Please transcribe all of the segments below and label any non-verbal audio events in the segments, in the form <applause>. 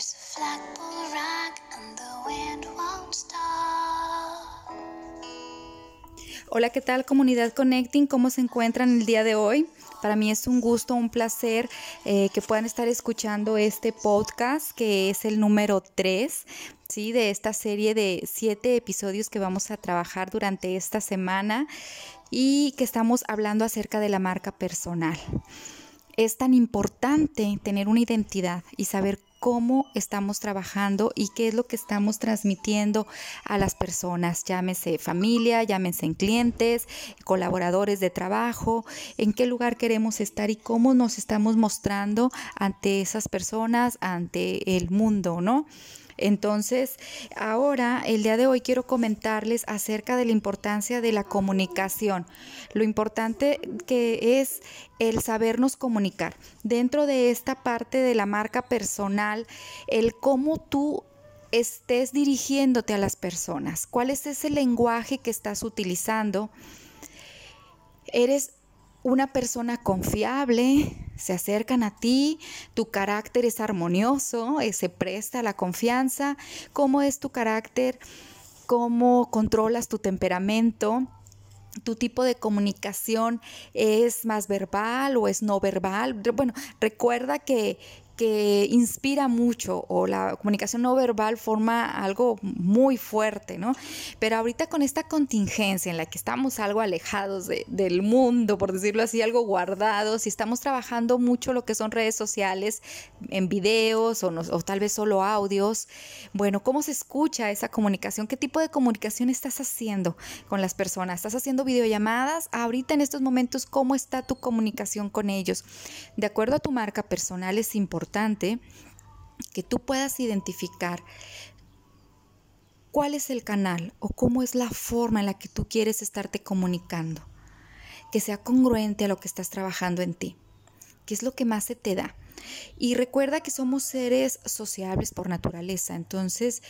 And the wind won't stop. Hola, ¿qué tal comunidad Connecting? ¿Cómo se encuentran el día de hoy? Para mí es un gusto, un placer eh, que puedan estar escuchando este podcast que es el número 3 ¿sí? de esta serie de siete episodios que vamos a trabajar durante esta semana y que estamos hablando acerca de la marca personal. Es tan importante tener una identidad y saber cómo estamos trabajando y qué es lo que estamos transmitiendo a las personas, llámese familia, llámese en clientes, colaboradores de trabajo, en qué lugar queremos estar y cómo nos estamos mostrando ante esas personas, ante el mundo, ¿no? Entonces, ahora, el día de hoy quiero comentarles acerca de la importancia de la comunicación, lo importante que es el sabernos comunicar. Dentro de esta parte de la marca personal, el cómo tú estés dirigiéndote a las personas, cuál es ese lenguaje que estás utilizando. Eres una persona confiable, se acercan a ti, tu carácter es armonioso, eh, se presta la confianza, cómo es tu carácter, cómo controlas tu temperamento, tu tipo de comunicación es más verbal o es no verbal. Bueno, recuerda que, que inspira mucho o la comunicación no verbal forma algo muy fuerte, ¿no? Pero ahorita con esta contingencia en la que estamos algo alejados del mundo, por decirlo así, algo guardados y estamos trabajando mucho lo que son redes sociales en videos o, o tal vez solo audios, bueno, ¿cómo se escucha esa comunicación? ¿Qué tipo de comunicación estás haciendo con las personas? ¿Estás haciendo videollamadas? Ahorita en estos momentos, ¿cómo está tu comunicación con ellos? De acuerdo a tu marca personal es importante que tú puedas identificar cuál es el canal o cómo es la forma en la que tú quieres estarte comunicando, que sea congruente a lo que estás trabajando en ti, que es lo que más se te da. Y recuerda que somos seres sociables por naturaleza, entonces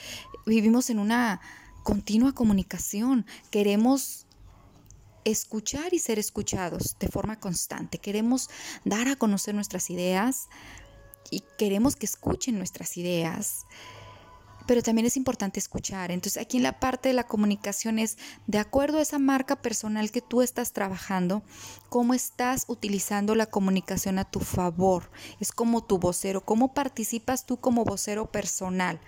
vivimos en una continua comunicación, queremos escuchar y ser escuchados de forma constante, queremos dar a conocer nuestras ideas, y queremos que escuchen nuestras ideas, pero también es importante escuchar. Entonces aquí en la parte de la comunicación es, de acuerdo a esa marca personal que tú estás trabajando, cómo estás utilizando la comunicación a tu favor. Es como tu vocero, cómo participas tú como vocero personal.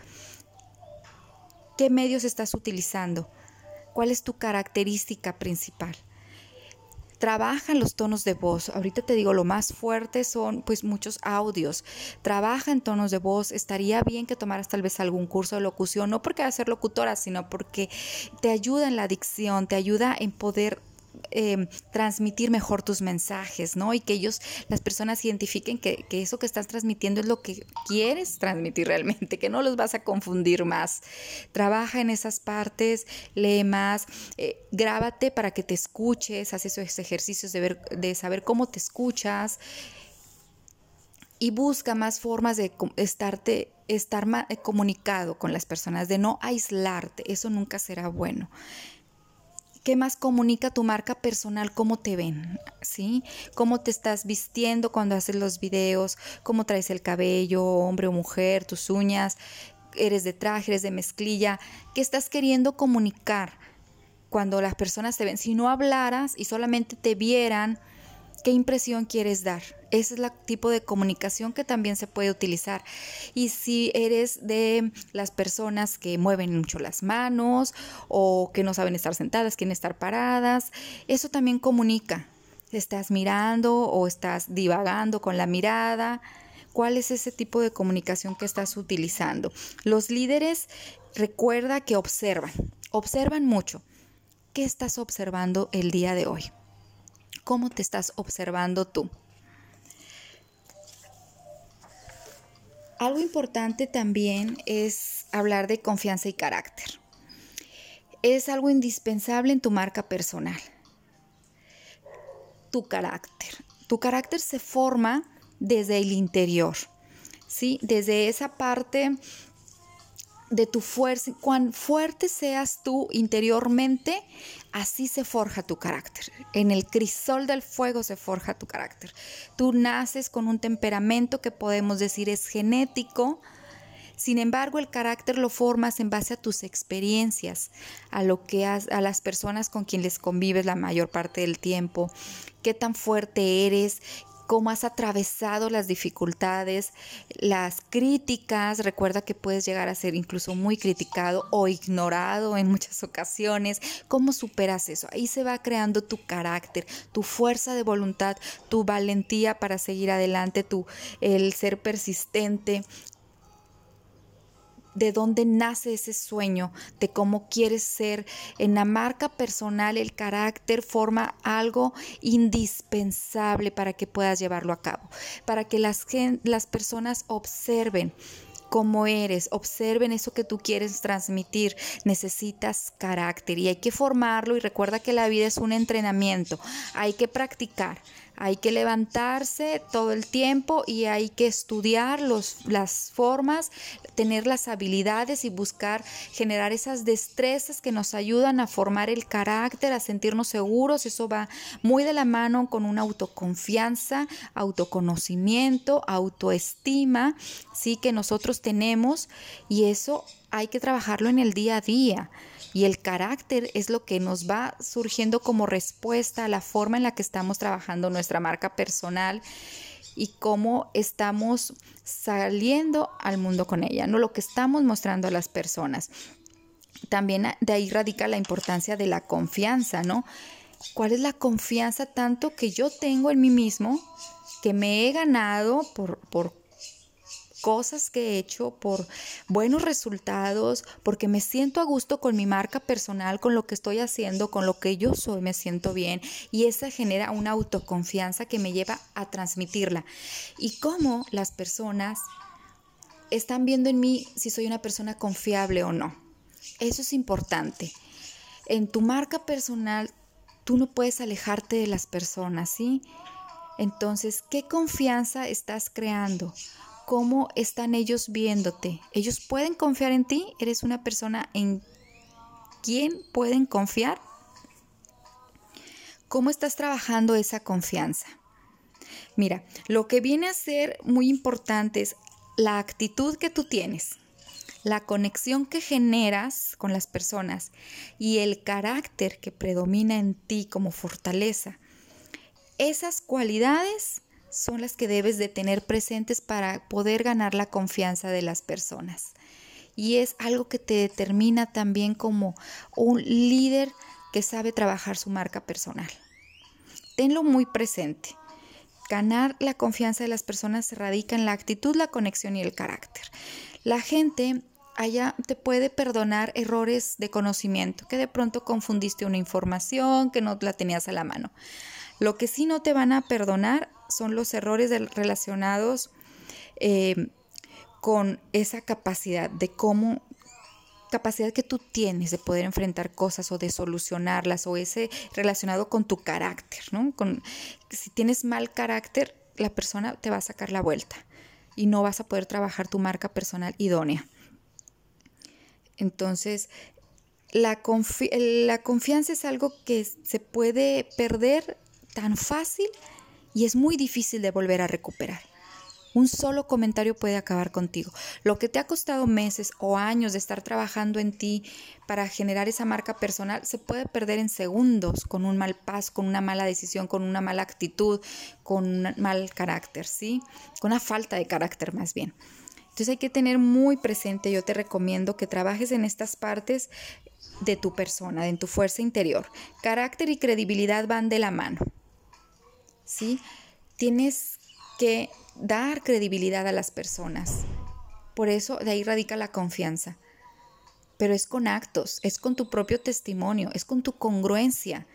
¿Qué medios estás utilizando? ¿Cuál es tu característica principal? Trabaja los tonos de voz. Ahorita te digo, lo más fuerte son pues muchos audios. Trabaja en tonos de voz. Estaría bien que tomaras tal vez algún curso de locución, no porque va a ser locutora, sino porque te ayuda en la dicción, te ayuda en poder Em, transmitir mejor tus mensajes, ¿no? Y que ellos, las personas identifiquen que, eso que estás transmitiendo es lo que quieres transmitir realmente, que no los vas a confundir más. Trabaja en esas partes, lee más, eh, grábate para que te escuches, haz esos ejercicios de, ver, de saber cómo te escuchas y busca más formas de estarte, estar eh, comunicado con las personas, de no aislarte, eso nunca será bueno. ¿Qué más comunica tu marca personal? ¿Cómo te ven? ¿Sí? ¿Cómo te estás vistiendo cuando haces los videos? ¿Cómo traes el cabello, hombre o mujer, tus uñas? ¿Eres de traje, eres de mezclilla? ¿Qué estás queriendo comunicar cuando las personas te ven? Si no hablaras y solamente te vieran, ¿Qué impresión quieres dar? Ese es el tipo de comunicación que también se puede utilizar. Y si eres de las personas que mueven mucho las manos o que no saben estar sentadas, quieren estar paradas, eso también comunica. Estás mirando o estás divagando con la mirada. ¿Cuál es ese tipo de comunicación que estás utilizando? Los líderes recuerda que observan, observan mucho. ¿Qué estás observando el día de hoy? ¿Cómo te estás observando tú? Algo importante también es hablar de confianza y carácter. Es algo indispensable en tu marca personal. Tu carácter. Tu carácter se forma desde el interior, ¿sí? Desde esa parte de tu fuerza, cuán fuerte seas tú interiormente, así se forja tu carácter. En el crisol del fuego se forja tu carácter. Tú naces con un temperamento que podemos decir es genético, Sin embargo, el carácter lo formas en base a tus experiencias, a lo que a las personas con quienes convives la mayor parte del tiempo, qué tan fuerte eres, cómo has atravesado las dificultades, las críticas. Recuerda que puedes llegar a ser incluso muy criticado o ignorado en muchas ocasiones. ¿Cómo superas eso? Ahí se va creando tu carácter, tu fuerza de voluntad, tu valentía para seguir adelante, tu el ser persistente, de dónde nace ese sueño, de cómo quieres ser. En la marca personal el carácter forma algo indispensable para que puedas llevarlo a cabo, para que las, las personas observen cómo eres, observen eso que tú quieres transmitir. Necesitas carácter y hay que formarlo y recuerda que la vida es un entrenamiento, hay que practicar. Hay que levantarse todo el tiempo y hay que estudiar los, las formas, tener las habilidades y buscar generar esas destrezas que nos ayudan a formar el carácter, a sentirnos seguros. Eso va muy de la mano con una autoconfianza, autoconocimiento, autoestima, sí que nosotros tenemos y eso hay que trabajarlo en el día a día. Y el carácter es lo que nos va surgiendo como respuesta a la forma en la que estamos trabajando nuestra marca personal y cómo estamos saliendo al mundo con ella, no lo que estamos mostrando a las personas. También de ahí radica la importancia de la confianza, ¿no? ¿Cuál es la confianza tanto que yo tengo en mí mismo, que me he ganado por, por cosas que he hecho, por buenos resultados, porque me siento a gusto con mi marca personal, con lo que estoy haciendo, con lo que yo soy, me siento bien y esa genera una autoconfianza que me lleva a transmitirla. Y cómo las personas están viendo en mí si soy una persona confiable o no. Eso es importante. En tu marca personal, tú no puedes alejarte de las personas, ¿sí? Entonces, ¿qué confianza estás creando? Cómo están ellos viéndote. Ellos pueden confiar en ti. Eres una persona en quien pueden confiar. ¿Cómo estás trabajando esa confianza? Mira, lo que viene a ser muy importante es la actitud que tú tienes, la conexión que generas con las personas y el carácter que predomina en ti como fortaleza. Esas cualidades son las que debes de tener presentes para poder ganar la confianza de las personas. Y es algo que te determina también como un líder que sabe trabajar su marca personal. Tenlo muy presente. Ganar la confianza de las personas se radica en la actitud, la conexión y el carácter. La gente allá te puede perdonar errores de conocimiento, que de pronto confundiste una información, que no la tenías a la mano. Lo que sí no te van a perdonar son los errores relacionados eh, con esa capacidad de cómo capacidad que tú tienes de poder enfrentar cosas o de solucionarlas o ese relacionado con tu carácter, ¿no? Con, si tienes mal carácter, la persona te va a sacar la vuelta y no vas a poder trabajar tu marca personal idónea. Entonces, la, la confianza es algo que se puede perder tan fácil y es muy difícil de volver a recuperar. Un solo comentario puede acabar contigo. Lo que te ha costado meses o años de estar trabajando en ti para generar esa marca personal se puede perder en segundos con un mal paso, con una mala decisión, con una mala actitud, con un mal carácter, ¿sí? Con una falta de carácter más bien. Entonces hay que tener muy presente, yo te recomiendo que trabajes en estas partes de tu persona, en tu fuerza interior. Carácter y credibilidad van de la mano. ¿Sí? Tienes que dar credibilidad a las personas. Por eso de ahí radica la confianza. Pero es con actos, es con tu propio testimonio, es con tu congruencia.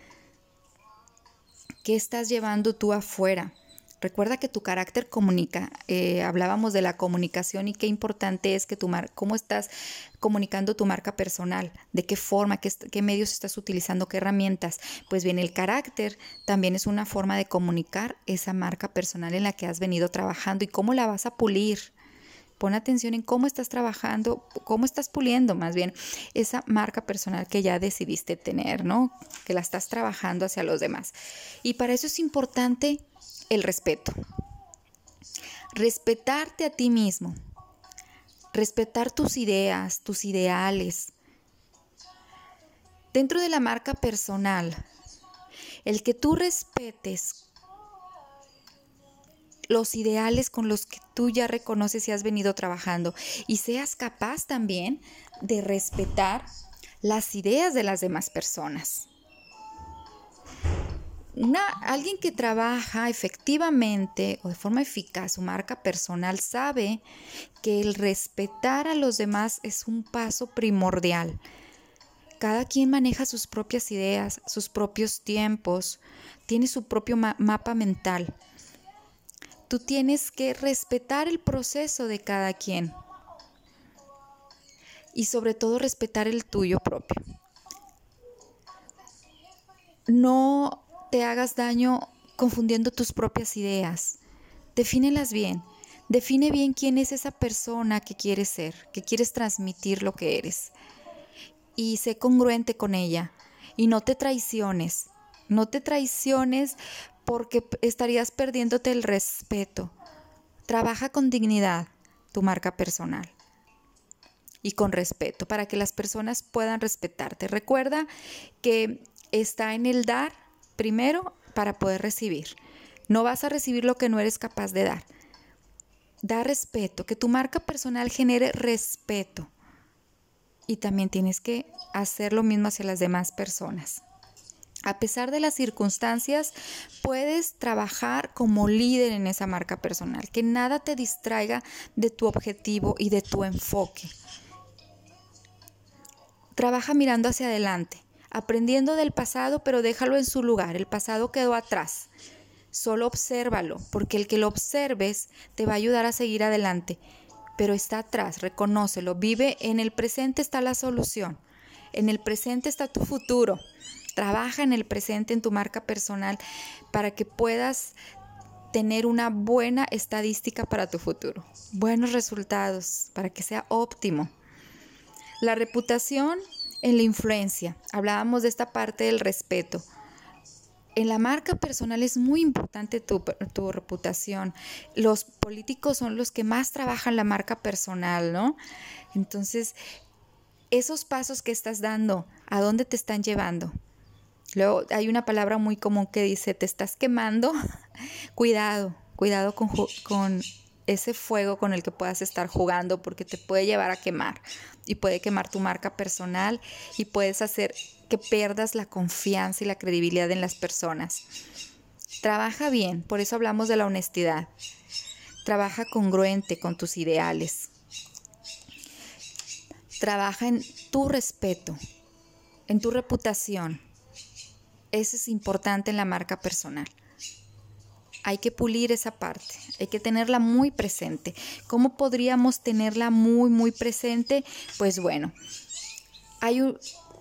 ¿Qué estás llevando tú afuera? Recuerda que tu carácter comunica. Eh, hablábamos de la comunicación y qué importante es que tu mar cómo estás comunicando tu marca personal, de qué forma, qué, qué medios estás utilizando, qué herramientas. Pues bien, el carácter también es una forma de comunicar esa marca personal en la que has venido trabajando y cómo la vas a pulir. Pon atención en cómo estás trabajando, cómo estás puliendo más bien esa marca personal que ya decidiste tener, ¿no? Que la estás trabajando hacia los demás. Y para eso es importante el respeto. Respetarte a ti mismo. respetar tus ideas, tus ideales. Dentro de la marca personal, el que tú respetes los ideales con los que tú ya reconoces y has venido trabajando y seas capaz también de respetar las ideas de las demás personas. Alguien que trabaja efectivamente o de forma eficaz su marca personal sabe que el respetar a los demás es un paso primordial. Cada quien maneja sus propias ideas, sus propios tiempos, tiene su propio mapa mental. Tú tienes que respetar el proceso de cada quien y sobre todo respetar el tuyo propio. No te hagas daño confundiendo tus propias ideas. Defínelas bien. Define bien quién es esa persona que quieres ser, que quieres transmitir lo que eres. Y sé congruente con ella. Y no te traiciones. No te traiciones porque estarías perdiéndote el respeto. Trabaja con dignidad tu marca personal y con respeto para que las personas puedan respetarte. Recuerda que está en el dar primero para poder recibir. No vas a recibir lo que no eres capaz de dar. Da respeto, que tu marca personal genere respeto. Y también tienes que hacer lo mismo hacia las demás personas. A pesar de las circunstancias, puedes trabajar como líder en esa marca personal, que nada te distraiga de tu objetivo y de tu enfoque. Trabaja mirando hacia adelante, aprendiendo del pasado, pero déjalo en su lugar. El pasado quedó atrás. Solo obsérvalo, porque el que lo observes te va a ayudar a seguir adelante. Pero está atrás, reconócelo. Vive en el presente está la solución. En el presente está tu futuro. Trabaja en el presente, en tu marca personal, para que puedas tener una buena estadística para tu futuro, buenos resultados, para que sea óptimo. La reputación en la influencia. Hablábamos de esta parte del respeto. En la marca personal es muy importante tu, tu, reputación. Los políticos son los que más trabajan la marca personal, ¿no? Entonces, esos pasos que estás dando, ¿a dónde te están llevando? Luego hay una palabra muy común que dice, te estás quemando. <laughs> cuidado, cuidado con, con ese fuego con el que puedas estar jugando porque te puede llevar a quemar y puede quemar tu marca personal y puedes hacer que pierdas la confianza y la credibilidad en las personas. Trabaja bien, por eso hablamos de la honestidad. Trabaja congruente con tus ideales. Trabaja en tu respeto, en tu reputación eso es importante en la marca personal. Hay que pulir esa parte, hay que tenerla muy presente. ¿Cómo podríamos tenerla muy, muy presente? Pues bueno, hay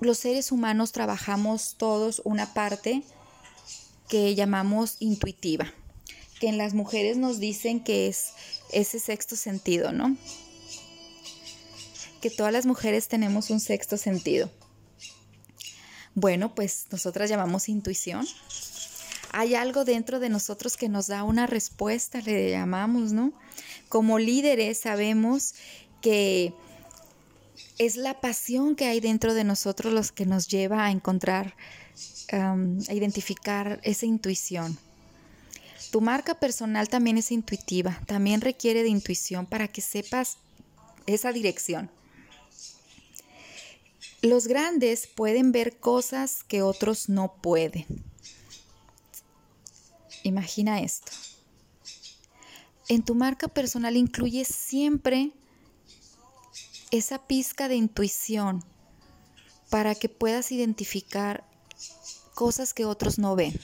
los seres humanos trabajamos todos una parte que llamamos intuitiva, que en las mujeres nos dicen que es ese sexto sentido, ¿no? Que todas las mujeres tenemos un sexto sentido. Bueno, pues nosotras llamamos intuición. Hay algo dentro de nosotros que nos da una respuesta, le llamamos, ¿no? Como líderes sabemos que es la pasión que hay dentro de nosotros los que nos lleva a encontrar, a identificar esa intuición. Tu marca personal también es intuitiva, también requiere de intuición para que sepas esa dirección. Los grandes pueden ver cosas que otros no pueden. Imagina esto. En tu marca personal incluye siempre esa pizca de intuición para que puedas identificar cosas que otros no ven.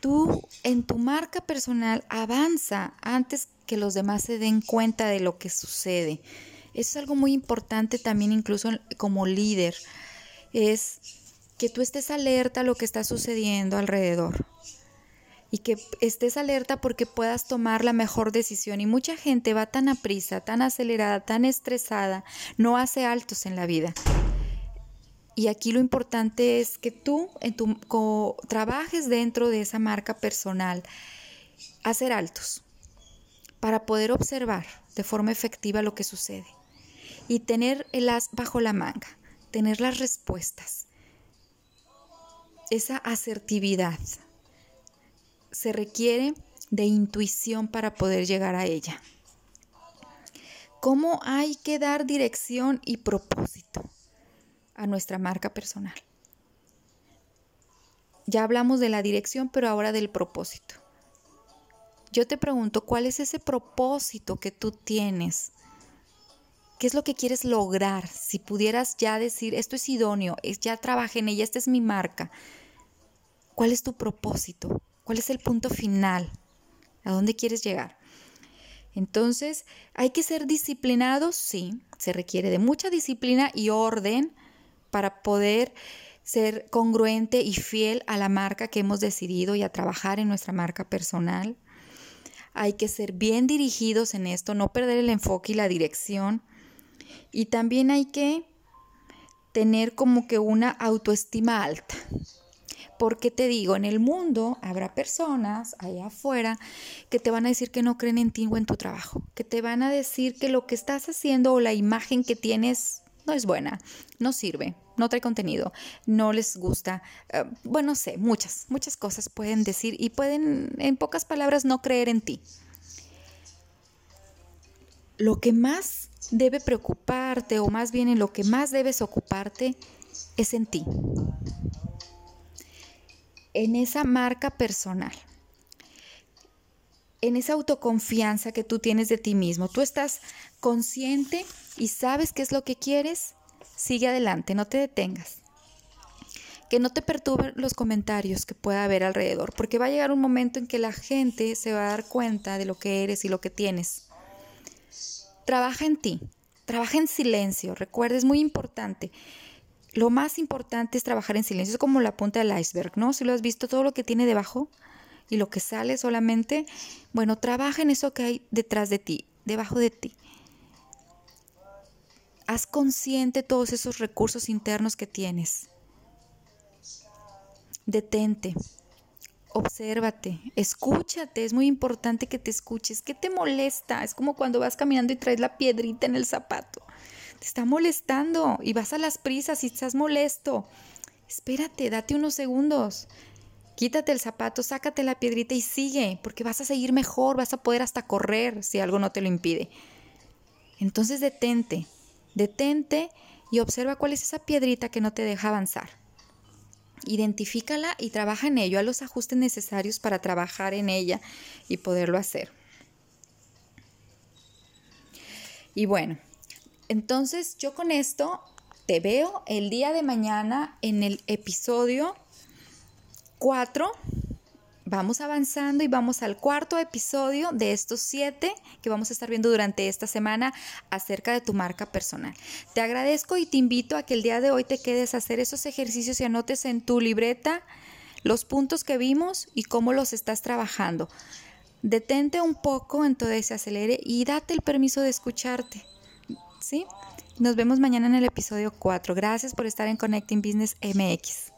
Tú en tu marca personal avanza antes que los demás se den cuenta de lo que sucede. Eso es algo muy importante también incluso como líder. Es que tú estés alerta a lo que está sucediendo alrededor y que estés alerta porque puedas tomar la mejor decisión. Y mucha gente va tan a prisa, tan acelerada, tan estresada, no hace altos en la vida. Y aquí lo importante es que tú en tu, trabajes dentro de esa marca personal, hacer altos para poder observar de forma efectiva lo que sucede y tener el as bajo la manga, tener las respuestas, esa asertividad. Se requiere de intuición para poder llegar a ella. ¿Cómo hay que dar dirección y propósito a nuestra marca personal? Ya hablamos de la dirección, pero ahora del propósito. Yo te pregunto, ¿cuál es ese propósito que tú tienes? ¿Qué es lo que quieres lograr? Si pudieras ya decir, esto es idóneo, ya trabajé en ella, esta es mi marca. ¿Cuál es tu propósito? ¿Cuál es el punto final? ¿A dónde quieres llegar? Entonces, ¿hay que ser disciplinados? Sí, se requiere de mucha disciplina y orden para poder ser congruente y fiel a la marca que hemos decidido y a trabajar en nuestra marca personal. Hay que ser bien dirigidos en esto, no perder el enfoque y la dirección. Y también hay que tener como que una autoestima alta. Porque te digo, en el mundo habrá personas allá afuera que te van a decir que no creen en ti o en tu trabajo, que te van a decir que lo que estás haciendo o la imagen que tienes no es buena, no sirve, no trae contenido, no les gusta. Eh, bueno, sé, muchas, muchas cosas pueden decir y pueden, en pocas palabras, no creer en ti. Lo que más debe preocuparte, o más bien en lo que más debes ocuparte, es en ti. En esa marca personal. En esa autoconfianza que tú tienes de ti mismo. Tú estás consciente y sabes qué es lo que quieres Sigue adelante, no te detengas. Que no te perturben los comentarios que pueda haber alrededor, porque va a llegar un momento en que la gente se va a dar cuenta de lo que eres y lo que tienes. Trabaja en ti, trabaja en silencio, recuerda, es muy importante. Lo más importante es trabajar en silencio, es como la punta del iceberg, ¿no? Si lo has visto, todo lo que tiene debajo y lo que sale solamente, bueno, trabaja en eso que hay detrás de ti, debajo de ti. Haz consciente todos esos recursos internos que tienes. Detente, obsérvate, escúchate, es muy importante que te escuches. ¿Qué te molesta? Es como cuando vas caminando y traes la piedrita en el zapato. Te está molestando y vas a las prisas y estás molesto. Espérate, date unos segundos. Quítate el zapato, sácate la piedrita y sigue, porque vas a seguir mejor, vas a poder hasta correr si algo no te lo impide. Entonces detente, Detente y observa cuál es esa piedrita que no te deja avanzar. Identifícala y trabaja en ello, a los ajustes necesarios para trabajar en ella y poderlo hacer. Y bueno, entonces yo con esto te veo el día de mañana en el episodio 4 vamos avanzando y vamos al cuarto episodio de estos siete que vamos a estar viendo durante esta semana acerca de tu marca personal. Te agradezco y te invito a que el día de hoy te quedes a hacer esos ejercicios y anotes en tu libreta los puntos que vimos y cómo los estás trabajando. Detente un poco en todo acelere y date el permiso de escucharte. ¿Sí? Nos vemos mañana en el episodio 4. Gracias por estar en Connecting Business MX.